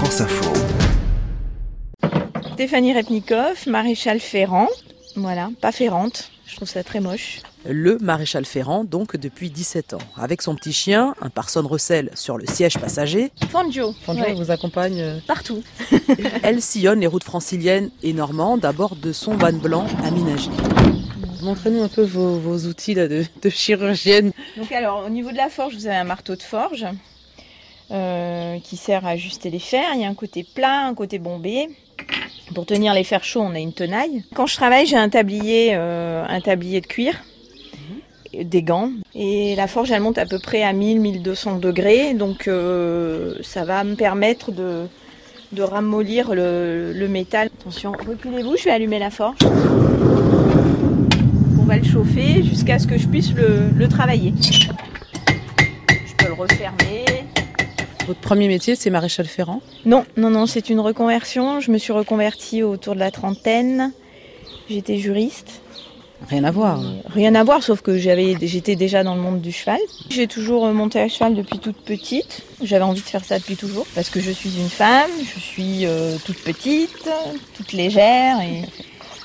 France Info. Stéphanie Repnikov, maréchal Ferrand. Voilà, pas Ferrante. Je trouve ça très moche. Le maréchal Ferrand, donc depuis 17 ans. Avec son petit chien, un Parson Russell sur le siège passager, Fangio. Fangio Ouais. vous accompagne. euh, Partout. Elle sillonne les routes franciliennes et normandes à bord de son van blanc aménagé. Montrez-nous un peu vos, vos outils là, de, de chirurgienne. Donc alors, au niveau de la forge, vous avez un marteau de forge euh, qui sert à ajuster les fers. Il y a un côté plat, un côté bombé. Pour tenir les fers chauds, on a une tenaille. Quand je travaille, j'ai un tablier, euh, un tablier de cuir, et des gants. Et la forge, elle monte à peu près à 1000-1200 degrés. Donc ça ça va me permettre de, de ramollir le, le métal. Attention, reculez-vous, je vais allumer la forge. On va le chauffer jusqu'à ce que je puisse le, le travailler. Je peux le refermer. Votre premier métier, c'est maréchal Ferrand. Non, non, non, c'est une reconversion. Je me suis reconvertie autour de la trentaine. J'étais juriste. Rien à voir. Rien à voir, sauf que j'avais, j'étais déjà dans le monde du cheval. J'ai toujours monté à cheval depuis toute petite. J'avais envie de faire ça depuis toujours parce que je suis une femme, je suis euh, toute petite, toute légère et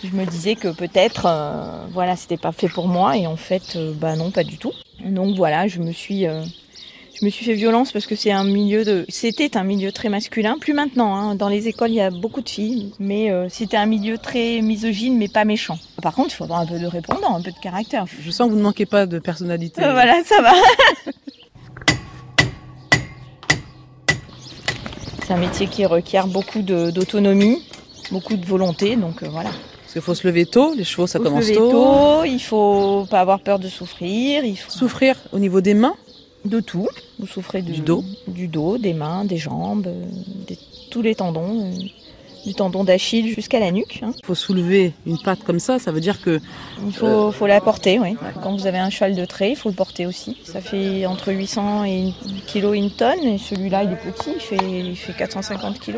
je me disais que peut-être, euh, voilà, c'était pas fait pour moi et en fait, euh, bah non, pas du tout. Donc voilà, je me suis, euh, je me suis fait violence parce que c'est un milieu de, c'était un milieu très masculin. Plus maintenant, hein. dans les écoles il y a beaucoup de filles, mais euh, c'était un milieu très misogyne mais pas méchant. Par contre, il faudra un peu de répondant, un peu de caractère. Je sens que vous ne manquez pas de personnalité. Euh, voilà, ça va. C'est un métier qui requiert beaucoup d'autonomie, beaucoup de volonté, donc euh, voilà. Parce qu'il faut se lever tôt, les chevaux ça Il faut se commence lever tôt. tôt, il faut pas avoir peur de souffrir, il faut Souffrir au niveau des mains. De tout. Vous souffrez de- Du dos. du dos, des mains, des jambes, euh, des- tous les tendons, euh, du tendon d'Achille jusqu'à la nuque. hein. Il faut soulever une patte comme ça, ça veut dire que Il faut, faut la porter, oui. Quand vous avez un cheval de trait, il faut le porter aussi. Ça fait entre 800 et une, kg et une tonne. Et celui-là, il est petit, il fait, il fait 450 kg.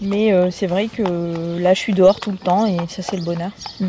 Mais euh, c'est vrai que là, je suis dehors tout le temps et ça, c'est le bonheur. Mm.